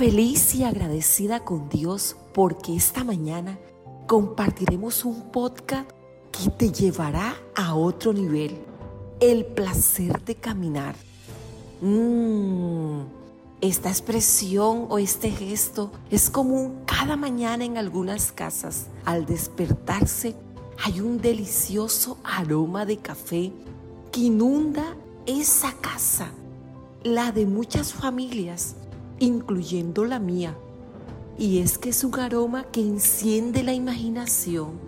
feliz y agradecida con Dios porque esta mañana compartiremos un podcast que te llevará a otro nivel. El placer de caminar. Mmm, esta expresión o este gesto es común cada mañana en algunas casas. Al despertarse hay un delicioso aroma de café que inunda esa casa, la de muchas familias, incluyendo la mía. Y es que es un aroma que enciende la imaginación.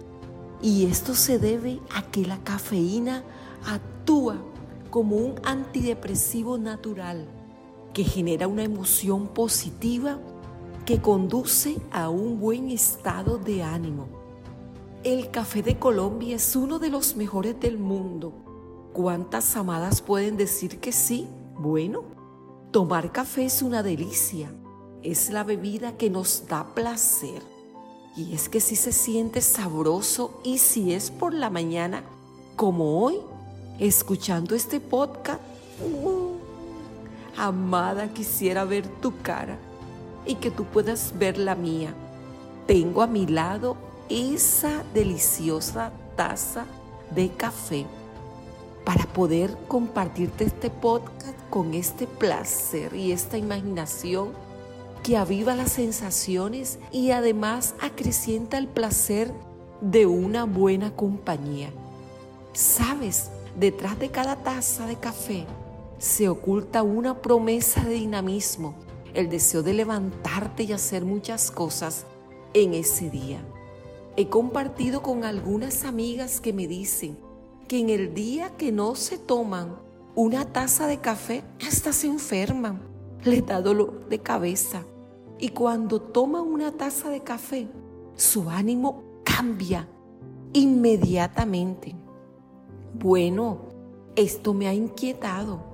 Y esto se debe a que la cafeína actúa como un antidepresivo natural que genera una emoción positiva que conduce a un buen estado de ánimo. El café de Colombia es uno de los mejores del mundo. ¿Cuántas amadas pueden decir que sí? Bueno, tomar café es una delicia. Es la bebida que nos da placer. Y es que si se siente sabroso y si es por la mañana, como hoy, escuchando este podcast, uh, Amada, quisiera ver tu cara y que tú puedas ver la mía. Tengo a mi lado esa deliciosa taza de café para poder compartirte este podcast con este placer y esta imaginación que aviva las sensaciones y además acrecienta el placer de una buena compañía. Sabes, detrás de cada taza de café se oculta una promesa de dinamismo, el deseo de levantarte y hacer muchas cosas en ese día. He compartido con algunas amigas que me dicen que en el día que no se toman una taza de café, hasta se enferman, les da dolor de cabeza. Y cuando toman una taza de café, su ánimo cambia inmediatamente. Bueno, esto me ha inquietado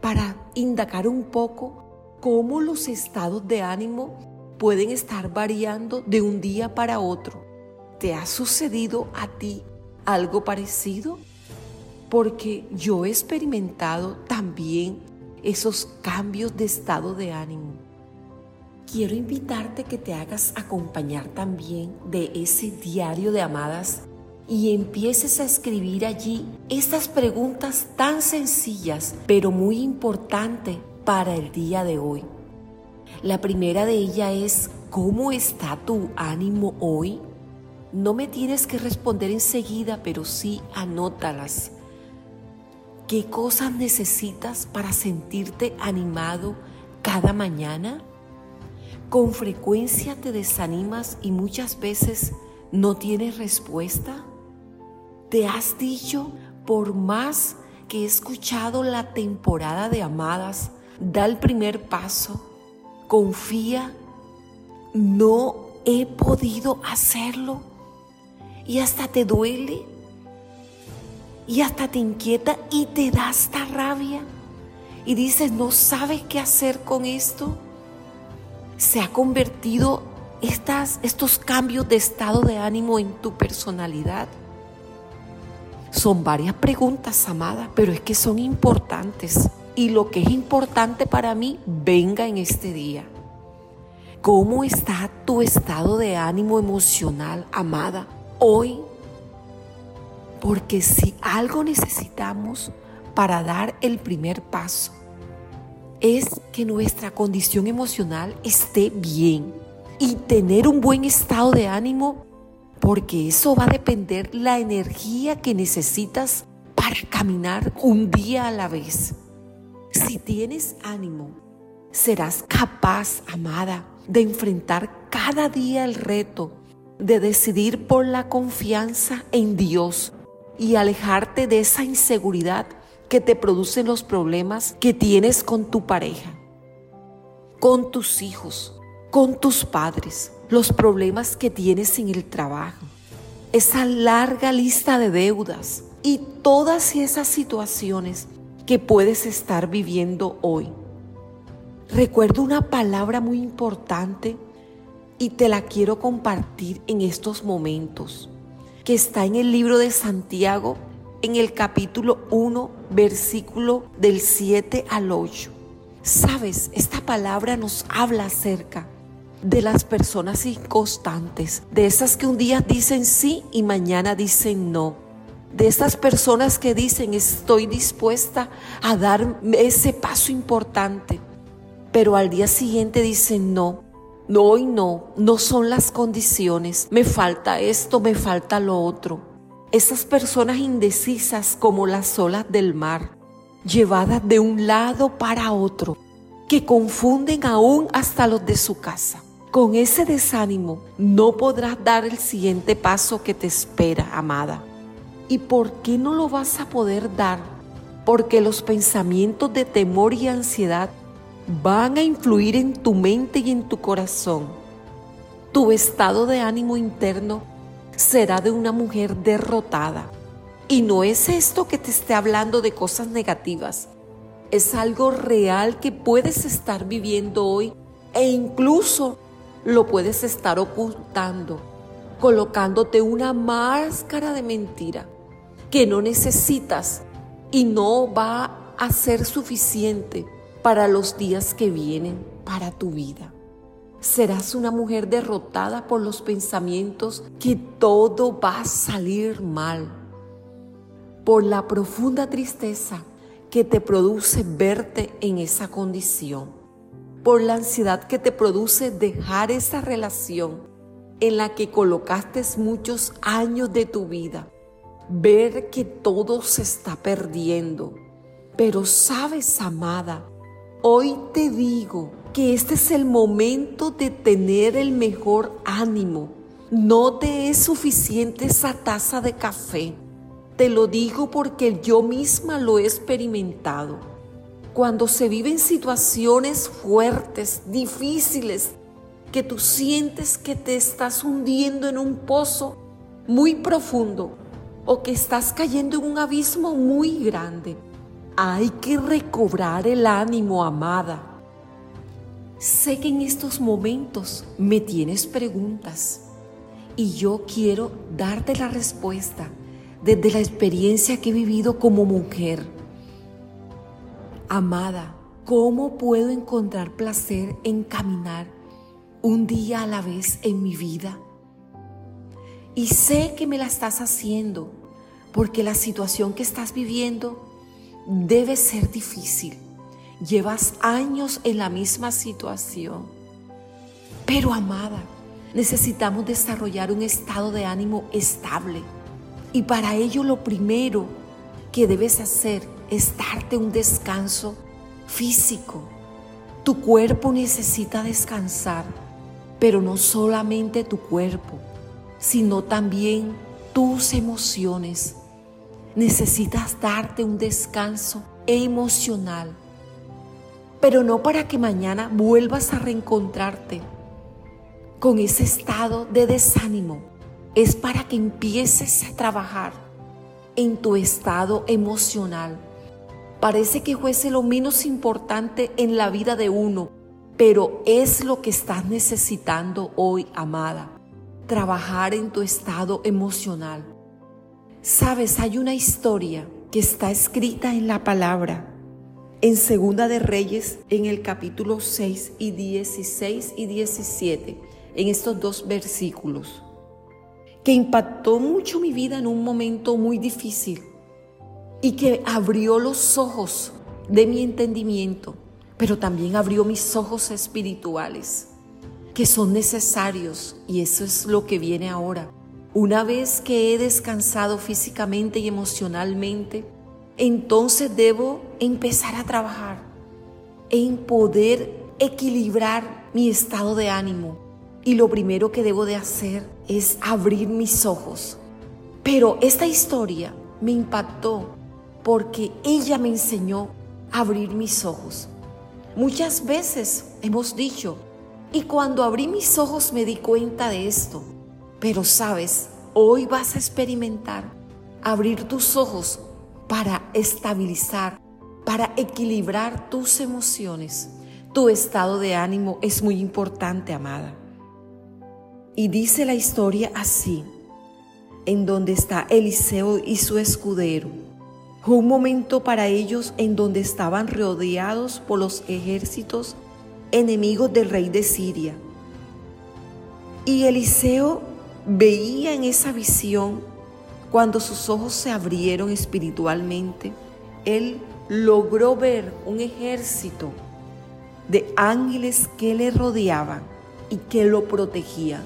para indagar un poco cómo los estados de ánimo pueden estar variando de un día para otro. ¿Te ha sucedido a ti algo parecido? Porque yo he experimentado también esos cambios de estado de ánimo. Quiero invitarte que te hagas acompañar también de ese diario de amadas y empieces a escribir allí estas preguntas tan sencillas, pero muy importantes para el día de hoy. La primera de ellas es, ¿cómo está tu ánimo hoy? No me tienes que responder enseguida, pero sí anótalas. ¿Qué cosas necesitas para sentirte animado cada mañana? ¿Con frecuencia te desanimas y muchas veces no tienes respuesta? Te has dicho, por más que he escuchado la temporada de amadas, da el primer paso, confía, no he podido hacerlo y hasta te duele y hasta te inquieta y te da esta rabia y dices, no sabes qué hacer con esto. Se ha convertido estas, estos cambios de estado de ánimo en tu personalidad. Son varias preguntas, amada, pero es que son importantes. Y lo que es importante para mí, venga en este día. ¿Cómo está tu estado de ánimo emocional, amada, hoy? Porque si algo necesitamos para dar el primer paso, es que nuestra condición emocional esté bien. Y tener un buen estado de ánimo porque eso va a depender la energía que necesitas para caminar un día a la vez. Si tienes ánimo, serás capaz, amada, de enfrentar cada día el reto de decidir por la confianza en Dios y alejarte de esa inseguridad que te producen los problemas que tienes con tu pareja, con tus hijos, con tus padres, los problemas que tienes en el trabajo, esa larga lista de deudas y todas esas situaciones que puedes estar viviendo hoy. Recuerdo una palabra muy importante y te la quiero compartir en estos momentos, que está en el libro de Santiago, en el capítulo 1, versículo del 7 al 8. Sabes, esta palabra nos habla acerca de las personas inconstantes, de esas que un día dicen sí y mañana dicen no, de esas personas que dicen estoy dispuesta a dar ese paso importante, pero al día siguiente dicen no, no hoy no, no son las condiciones, me falta esto, me falta lo otro. Esas personas indecisas como las olas del mar, llevadas de un lado para otro, que confunden aún hasta los de su casa. Con ese desánimo no podrás dar el siguiente paso que te espera, amada. ¿Y por qué no lo vas a poder dar? Porque los pensamientos de temor y ansiedad van a influir en tu mente y en tu corazón. Tu estado de ánimo interno será de una mujer derrotada. Y no es esto que te esté hablando de cosas negativas. Es algo real que puedes estar viviendo hoy e incluso lo puedes estar ocultando, colocándote una máscara de mentira que no necesitas y no va a ser suficiente para los días que vienen para tu vida. Serás una mujer derrotada por los pensamientos que todo va a salir mal por la profunda tristeza que te produce verte en esa condición, por la ansiedad que te produce dejar esa relación en la que colocaste muchos años de tu vida, ver que todo se está perdiendo. Pero sabes, amada, hoy te digo que este es el momento de tener el mejor ánimo. No te es suficiente esa taza de café te lo digo porque yo misma lo he experimentado. Cuando se viven situaciones fuertes, difíciles, que tú sientes que te estás hundiendo en un pozo muy profundo o que estás cayendo en un abismo muy grande, hay que recobrar el ánimo, amada. Sé que en estos momentos me tienes preguntas y yo quiero darte la respuesta desde la experiencia que he vivido como mujer. Amada, ¿cómo puedo encontrar placer en caminar un día a la vez en mi vida? Y sé que me la estás haciendo porque la situación que estás viviendo debe ser difícil. Llevas años en la misma situación. Pero amada, necesitamos desarrollar un estado de ánimo estable y para ello lo primero que debes hacer es darte un descanso físico. Tu cuerpo necesita descansar, pero no solamente tu cuerpo, sino también tus emociones. Necesitas darte un descanso emocional, pero no para que mañana vuelvas a reencontrarte con ese estado de desánimo es para que empieces a trabajar en tu estado emocional. Parece que fuese lo menos importante en la vida de uno, pero es lo que estás necesitando hoy, amada. Trabajar en tu estado emocional. Sabes, hay una historia que está escrita en la palabra. En Segunda de Reyes, en el capítulo 6 y 16 y 17, en estos dos versículos que impactó mucho mi vida en un momento muy difícil y que abrió los ojos de mi entendimiento, pero también abrió mis ojos espirituales, que son necesarios y eso es lo que viene ahora. Una vez que he descansado físicamente y emocionalmente, entonces debo empezar a trabajar en poder equilibrar mi estado de ánimo, y lo primero que debo de hacer es abrir mis ojos. Pero esta historia me impactó porque ella me enseñó a abrir mis ojos. Muchas veces hemos dicho, y cuando abrí mis ojos me di cuenta de esto. Pero sabes, hoy vas a experimentar abrir tus ojos para estabilizar, para equilibrar tus emociones. Tu estado de ánimo es muy importante, amada. Y dice la historia así, en donde está Eliseo y su escudero. Fue un momento para ellos en donde estaban rodeados por los ejércitos enemigos del rey de Siria. Y Eliseo veía en esa visión, cuando sus ojos se abrieron espiritualmente, él logró ver un ejército de ángeles que le rodeaban y que lo protegían.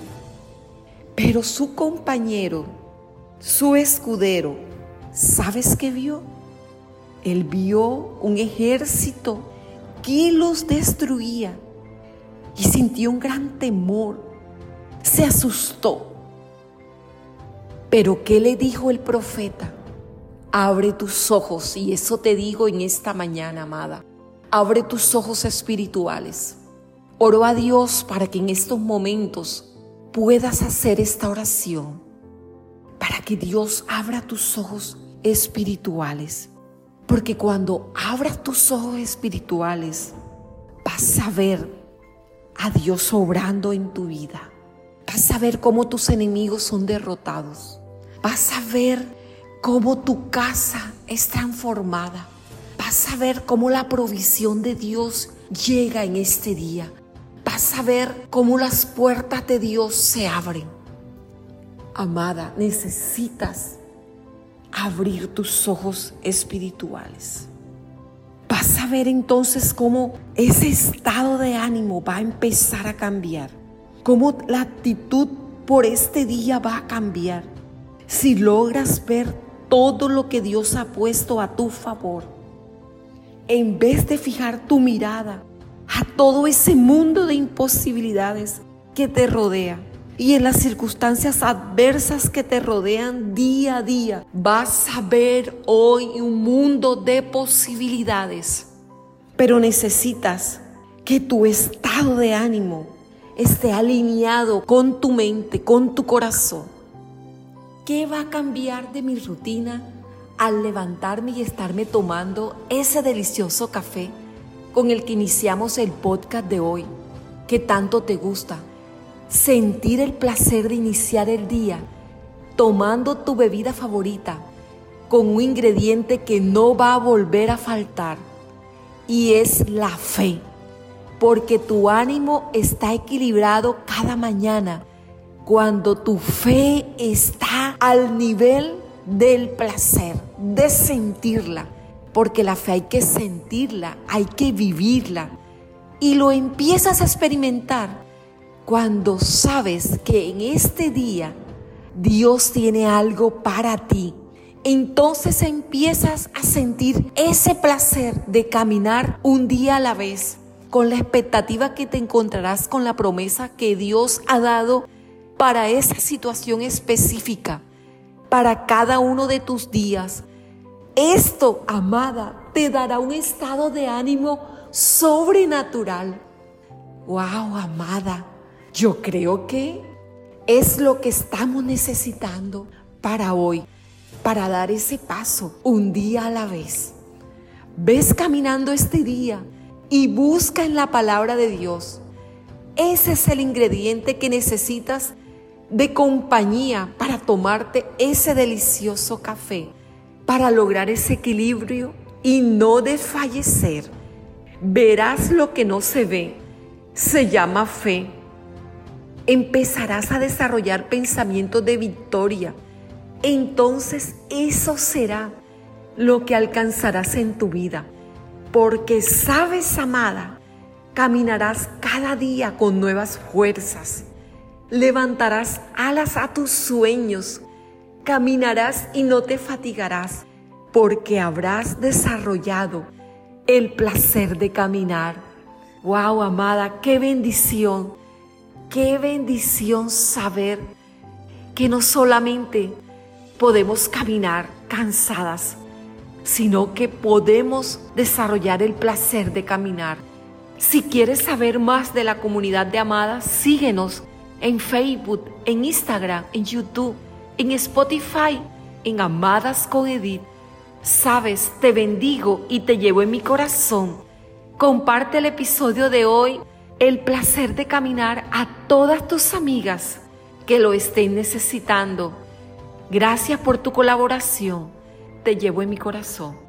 Pero su compañero, su escudero, ¿sabes qué vio? Él vio un ejército que los destruía y sintió un gran temor. Se asustó. Pero ¿qué le dijo el profeta? Abre tus ojos y eso te digo en esta mañana, amada. Abre tus ojos espirituales. Oro a Dios para que en estos momentos puedas hacer esta oración. Para que Dios abra tus ojos espirituales porque cuando abras tus ojos espirituales, vas a ver a Dios obrando en tu vida. Vas a ver cómo tus enemigos son derrotados. Vas a ver cómo tu casa es transformada. Vas a ver cómo la provisión de Dios llega en este día. Vas a ver cómo las puertas de Dios se abren. Amada, necesitas abrir tus ojos espirituales. Vas a ver entonces cómo ese estado de ánimo va a empezar a cambiar, cómo la actitud por este día va a cambiar. Si logras ver todo lo que Dios ha puesto a tu favor, en vez de fijar tu mirada a todo ese mundo de imposibilidades que te rodea, y en las circunstancias adversas que te rodean día a día, vas a ver hoy un mundo de posibilidades. Pero necesitas que tu estado de ánimo esté alineado con tu mente, con tu corazón. ¿Qué va a cambiar de mi rutina al levantarme y estarme tomando ese delicioso café con el que iniciamos el podcast de hoy, que tanto te gusta? sentir el placer de iniciar el día tomando tu bebida favorita con un ingrediente que no va a volver a faltar y es la fe, porque tu ánimo está equilibrado cada mañana. Cuando tu fe está al nivel del placer, de sentirla, porque la fe hay que sentirla, hay que vivirla. Y lo empiezas a experimentar cuando sabes que en este día Dios tiene algo para ti, entonces empiezas a sentir ese placer de caminar un día a la vez, con la expectativa que te encontrarás con la promesa que Dios ha dado para esa situación específica, para cada uno de tus días. Esto, amada, te dará un estado de ánimo sobrenatural. Wow, amada, yo creo que es lo que estamos necesitando para hoy, para dar ese paso un día a la vez. Ves caminando este día y busca en la palabra de Dios. Ese es el ingrediente que necesitas de compañía para tomarte ese delicioso café, para lograr ese equilibrio y no desfallecer. Verás lo que no se ve. Se llama fe empezarás a desarrollar pensamientos de victoria. Entonces eso será lo que alcanzarás en tu vida. Porque sabes, amada, caminarás cada día con nuevas fuerzas. Levantarás alas a tus sueños. Caminarás y no te fatigarás porque habrás desarrollado el placer de caminar. Wow, amada, qué bendición Qué bendición saber que no solamente podemos caminar cansadas, sino que podemos desarrollar el placer de caminar. Si quieres saber más de la comunidad de amadas, síguenos en Facebook, en Instagram, en YouTube, en Spotify, en Amadas con Edith. Sabes, te bendigo y te llevo en mi corazón. Comparte el episodio de hoy el placer de caminar a todas tus amigas que lo estén necesitando. Gracias por tu colaboración. Te llevo en mi corazón